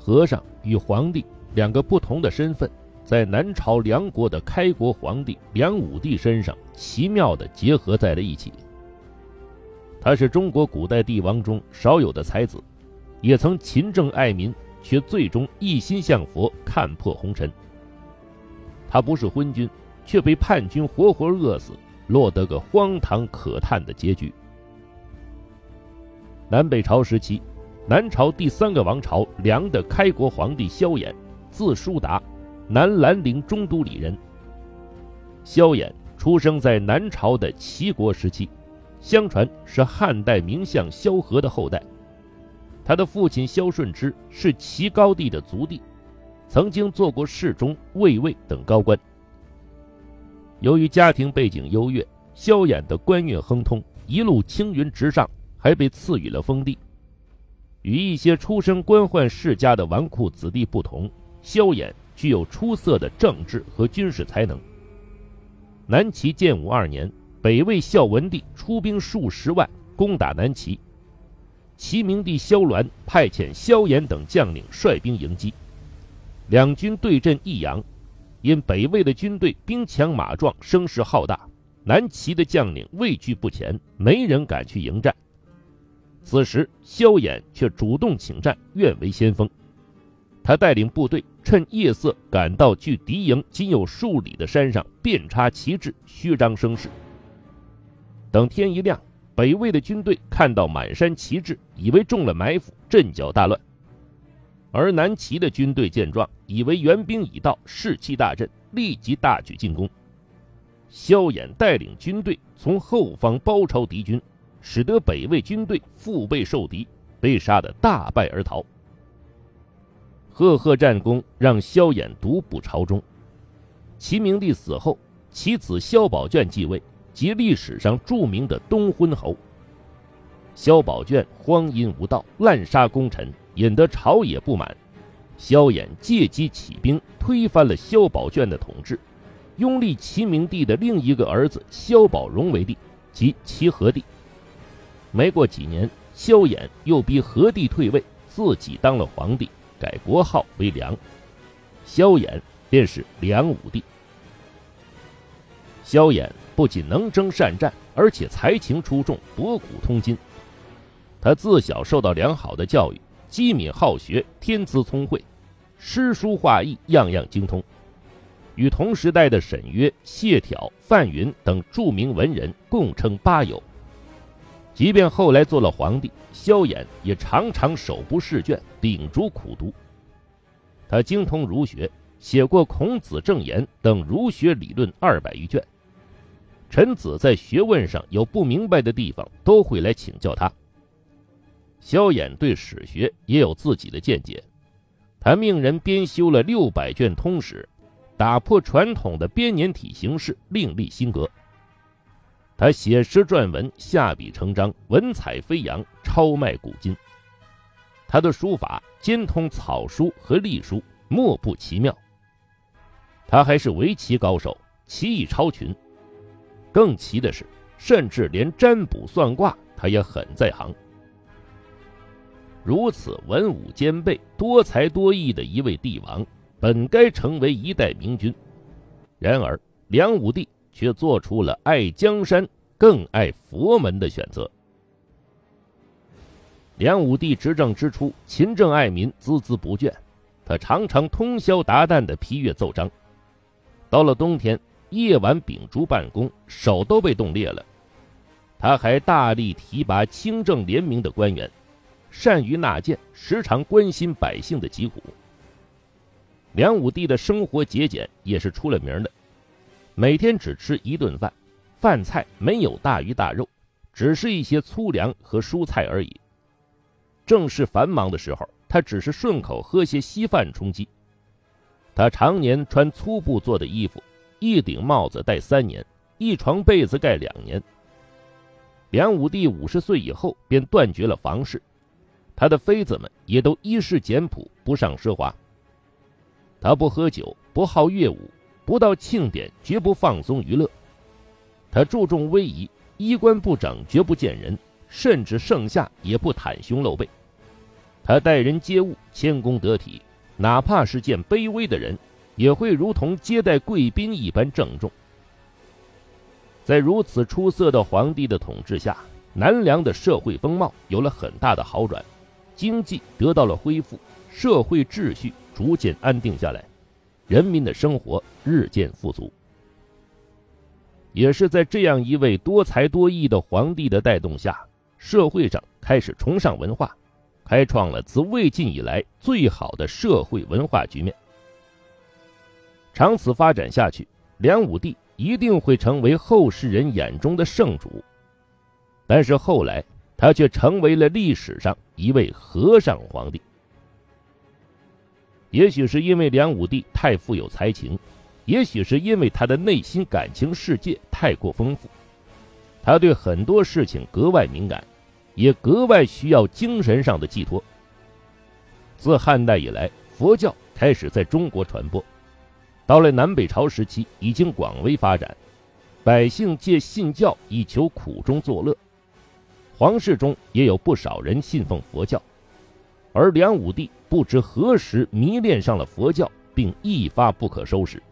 和尚与皇帝两个不同的身份，在南朝梁国的开国皇帝梁武帝身上奇妙地结合在了一起。他是中国古代帝王中少有的才子，也曾勤政爱民，却最终一心向佛，看破红尘。他不是昏君，却被叛军活活饿死，落得个荒唐可叹的结局。南北朝时期，南朝第三个王朝梁的开国皇帝萧衍，字叔达，南兰陵中都里人。萧衍出生在南朝的齐国时期。相传是汉代名相萧何的后代，他的父亲萧顺之是齐高帝的族弟，曾经做过侍中、卫尉等高官。由于家庭背景优越，萧衍的官运亨通，一路青云直上，还被赐予了封地。与一些出身官宦世家的纨绔子弟不同，萧衍具有出色的政治和军事才能。南齐建武二年。北魏孝文帝出兵数十万攻打南齐，齐明帝萧鸾派遣萧衍等将领率兵迎击，两军对阵益阳，因北魏的军队兵强马壮，声势浩大，南齐的将领畏惧不前，没人敢去迎战。此时萧衍却主动请战，愿为先锋。他带领部队趁夜色赶到距敌营仅有数里的山上，遍插旗帜，虚张声势。等天一亮，北魏的军队看到满山旗帜，以为中了埋伏，阵脚大乱；而南齐的军队见状，以为援兵已到，士气大振，立即大举进攻。萧衍带领军队从后方包抄敌军，使得北魏军队腹背受敌，被杀得大败而逃。赫赫战功让萧衍独步朝中。齐明帝死后，其子萧宝卷继位。即历史上著名的东昏侯萧宝卷荒淫无道，滥杀功臣，引得朝野不满。萧衍借机起兵，推翻了萧宝卷的统治，拥立齐明帝的另一个儿子萧宝融为帝，即齐和帝。没过几年，萧衍又逼何帝退位，自己当了皇帝，改国号为梁，萧衍便是梁武帝。萧衍。不仅能征善战，而且才情出众，博古通今。他自小受到良好的教育，机敏好学，天资聪慧，诗书画艺样样精通，与同时代的沈约、谢朓、范云等著名文人共称八友。即便后来做了皇帝，萧衍也常常手不释卷，秉烛苦读。他精通儒学，写过《孔子正言》等儒学理论二百余卷。臣子在学问上有不明白的地方，都会来请教他。萧衍对史学也有自己的见解，他命人编修了六百卷通史，打破传统的编年体形式，另立新格。他写诗撰文，下笔成章，文采飞扬，超迈古今。他的书法兼通草书和隶书，莫不奇妙。他还是围棋高手，棋艺超群。更奇的是，甚至连占卜算卦，他也很在行。如此文武兼备、多才多艺的一位帝王，本该成为一代明君，然而梁武帝却做出了爱江山更爱佛门的选择。梁武帝执政之初，勤政爱民，孜孜不倦，他常常通宵达旦的批阅奏章。到了冬天，夜晚秉烛办公，手都被冻裂了。他还大力提拔清正廉明的官员，善于纳谏，时常关心百姓的疾苦。梁武帝的生活节俭也是出了名的，每天只吃一顿饭，饭菜没有大鱼大肉，只是一些粗粮和蔬菜而已。正是繁忙的时候，他只是顺口喝些稀饭充饥。他常年穿粗布做的衣服。一顶帽子戴三年，一床被子盖两年。梁武帝五十岁以后便断绝了房事，他的妃子们也都衣饰简朴，不上奢华。他不喝酒，不好乐舞，不到庆典绝不放松娱乐。他注重威仪，衣冠不整绝不见人，甚至盛夏也不袒胸露背。他待人接物谦恭得体，哪怕是见卑微的人，也会如同接待贵宾一般郑重。在如此出色的皇帝的统治下，南梁的社会风貌有了很大的好转，经济得到了恢复，社会秩序逐渐安定下来，人民的生活日渐富足。也是在这样一位多才多艺的皇帝的带动下，社会上开始崇尚文化，开创了自魏晋以来最好的社会文化局面。长此发展下去，梁武帝一定会成为后世人眼中的圣主。但是后来，他却成为了历史上一位和尚皇帝。也许是因为梁武帝太富有才情。也许是因为他的内心感情世界太过丰富，他对很多事情格外敏感，也格外需要精神上的寄托。自汉代以来，佛教开始在中国传播，到了南北朝时期，已经广为发展，百姓借信教以求苦中作乐，皇室中也有不少人信奉佛教，而梁武帝不知何时迷恋上了佛教，并一发不可收拾。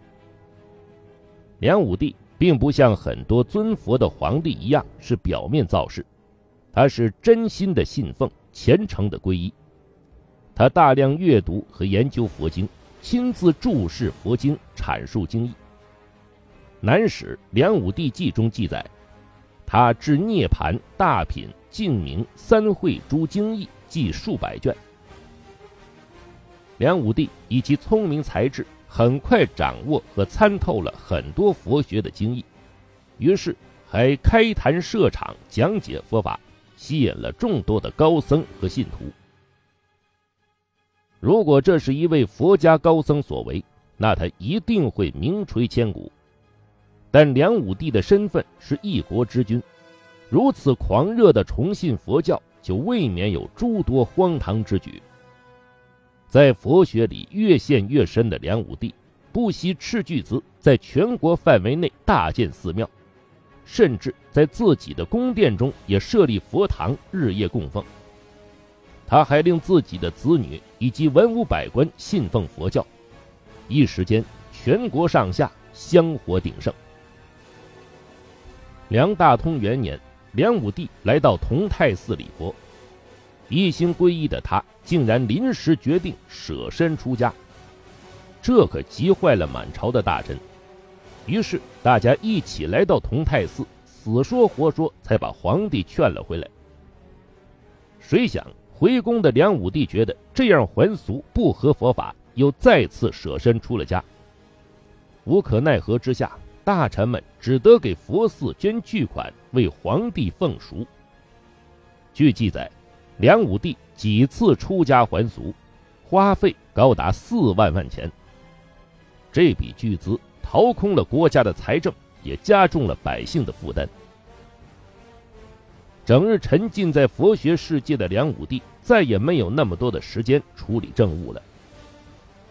梁武帝并不像很多尊佛的皇帝一样是表面造势，他是真心的信奉，虔诚的皈依。他大量阅读和研究佛经，亲自注释佛经，阐述经义。《南史·梁武帝纪》中记载，他至涅盘、大品、净明三会诸经义，记数百卷。梁武帝以其聪明才智。很快掌握和参透了很多佛学的经义，于是还开坛设场讲解佛法，吸引了众多的高僧和信徒。如果这是一位佛家高僧所为，那他一定会名垂千古。但梁武帝的身份是一国之君，如此狂热的崇信佛教，就未免有诸多荒唐之举。在佛学里越陷越深的梁武帝，不惜斥巨资在全国范围内大建寺庙，甚至在自己的宫殿中也设立佛堂，日夜供奉。他还令自己的子女以及文武百官信奉佛教，一时间全国上下香火鼎盛。梁大通元年，梁武帝来到同泰寺礼佛。一心皈依的他，竟然临时决定舍身出家，这可急坏了满朝的大臣。于是大家一起来到同泰寺，死说活说才把皇帝劝了回来。谁想回宫的梁武帝觉得这样还俗不合佛法，又再次舍身出了家。无可奈何之下，大臣们只得给佛寺捐巨款，为皇帝奉赎。据记载。梁武帝几次出家还俗，花费高达四万万钱。这笔巨资掏空了国家的财政，也加重了百姓的负担。整日沉浸在佛学世界的梁武帝，再也没有那么多的时间处理政务了。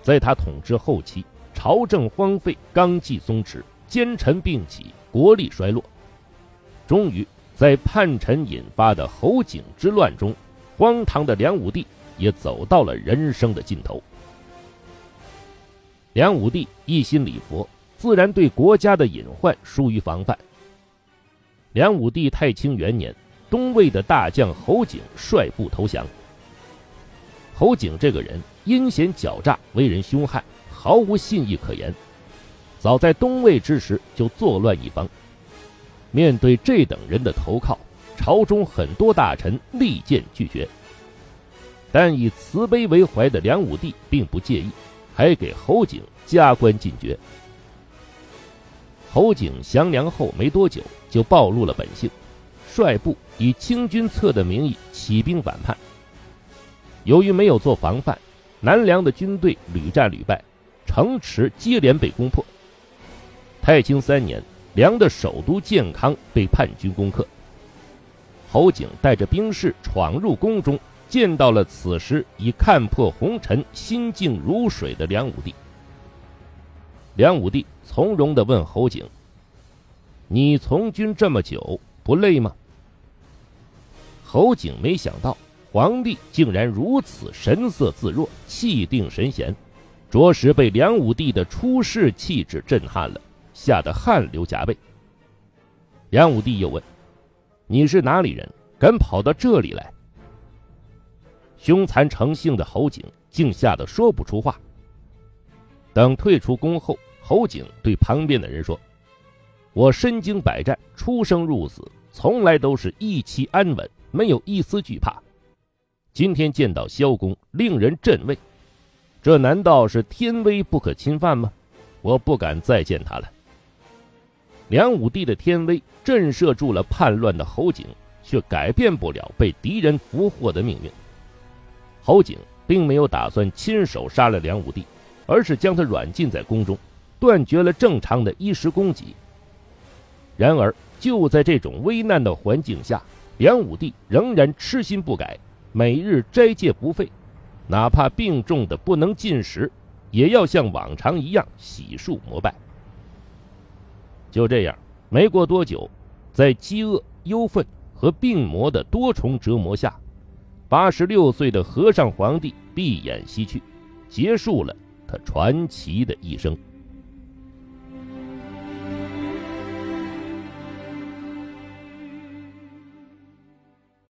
在他统治后期，朝政荒废，纲纪松弛，奸臣并起，国力衰落。终于，在叛臣引发的侯景之乱中。荒唐的梁武帝也走到了人生的尽头。梁武帝一心礼佛，自然对国家的隐患疏于防范。梁武帝太清元年，东魏的大将侯景率部投降。侯景这个人阴险狡诈，为人凶悍，毫无信义可言。早在东魏之时就作乱一方。面对这等人的投靠。朝中很多大臣力荐拒绝，但以慈悲为怀的梁武帝并不介意，还给侯景加官进爵。侯景降梁后没多久，就暴露了本性，率部以清君侧的名义起兵反叛。由于没有做防范，南梁的军队屡战屡败，城池接连被攻破。太清三年，梁的首都建康被叛军攻克。侯景带着兵士闯入宫中，见到了此时已看破红尘、心静如水的梁武帝。梁武帝从容地问侯景：“你从军这么久，不累吗？”侯景没想到皇帝竟然如此神色自若、气定神闲，着实被梁武帝的出世气质震撼了，吓得汗流浃背。梁武帝又问：“你是哪里人？敢跑到这里来？”凶残成性的侯景竟吓得说不出话。等退出宫后，侯景对旁边的人说：“我身经百战，出生入死，从来都是一期安稳，没有一丝惧怕。今天见到萧公，令人震畏。这难道是天威不可侵犯吗？我不敢再见他了。”梁武帝的天威震慑住了叛乱的侯景，却改变不了被敌人俘获的命运。侯景并没有打算亲手杀了梁武帝，而是将他软禁在宫中，断绝了正常的衣食供给。然而，就在这种危难的环境下，梁武帝仍然痴心不改，每日斋戒不废，哪怕病重的不能进食，也要像往常一样洗漱膜拜。就这样，没过多久，在饥饿、忧愤和病魔的多重折磨下，八十六岁的和尚皇帝闭眼西去，结束了他传奇的一生。